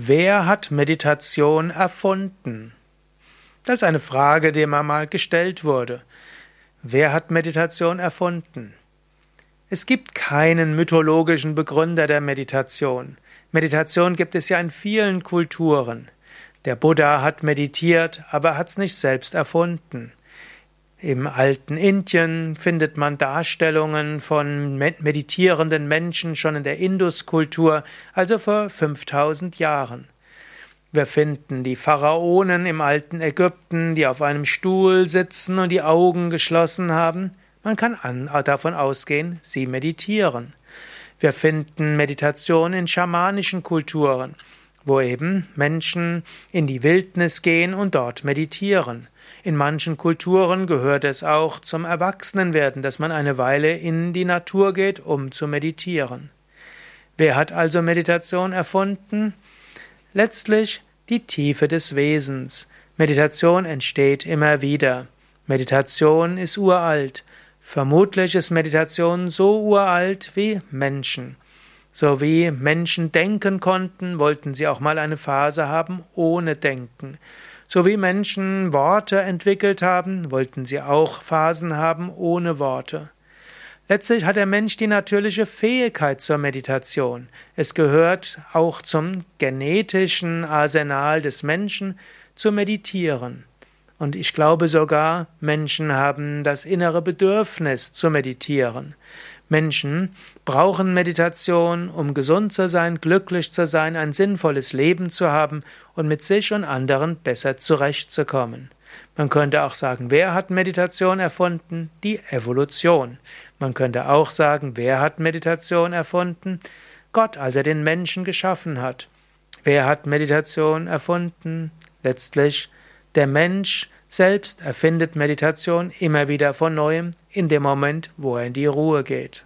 Wer hat Meditation erfunden? Das ist eine Frage, die mir mal gestellt wurde. Wer hat Meditation erfunden? Es gibt keinen mythologischen Begründer der Meditation. Meditation gibt es ja in vielen Kulturen. Der Buddha hat meditiert, aber hat es nicht selbst erfunden. Im alten Indien findet man Darstellungen von meditierenden Menschen schon in der Induskultur, also vor 5000 Jahren. Wir finden die Pharaonen im alten Ägypten, die auf einem Stuhl sitzen und die Augen geschlossen haben. Man kann davon ausgehen, sie meditieren. Wir finden Meditation in schamanischen Kulturen, wo eben Menschen in die Wildnis gehen und dort meditieren. In manchen Kulturen gehört es auch zum Erwachsenenwerden, dass man eine Weile in die Natur geht, um zu meditieren. Wer hat also Meditation erfunden? Letztlich die Tiefe des Wesens. Meditation entsteht immer wieder. Meditation ist uralt. Vermutlich ist Meditation so uralt wie Menschen. So wie Menschen denken konnten, wollten sie auch mal eine Phase haben ohne Denken. So wie Menschen Worte entwickelt haben, wollten sie auch Phasen haben ohne Worte. Letztlich hat der Mensch die natürliche Fähigkeit zur Meditation. Es gehört auch zum genetischen Arsenal des Menschen zu meditieren. Und ich glaube sogar, Menschen haben das innere Bedürfnis zu meditieren. Menschen brauchen Meditation, um gesund zu sein, glücklich zu sein, ein sinnvolles Leben zu haben und mit sich und anderen besser zurechtzukommen. Man könnte auch sagen, wer hat Meditation erfunden? Die Evolution. Man könnte auch sagen, wer hat Meditation erfunden? Gott, als er den Menschen geschaffen hat. Wer hat Meditation erfunden? Letztlich der Mensch selbst erfindet Meditation immer wieder von neuem in dem Moment, wo er in die Ruhe geht.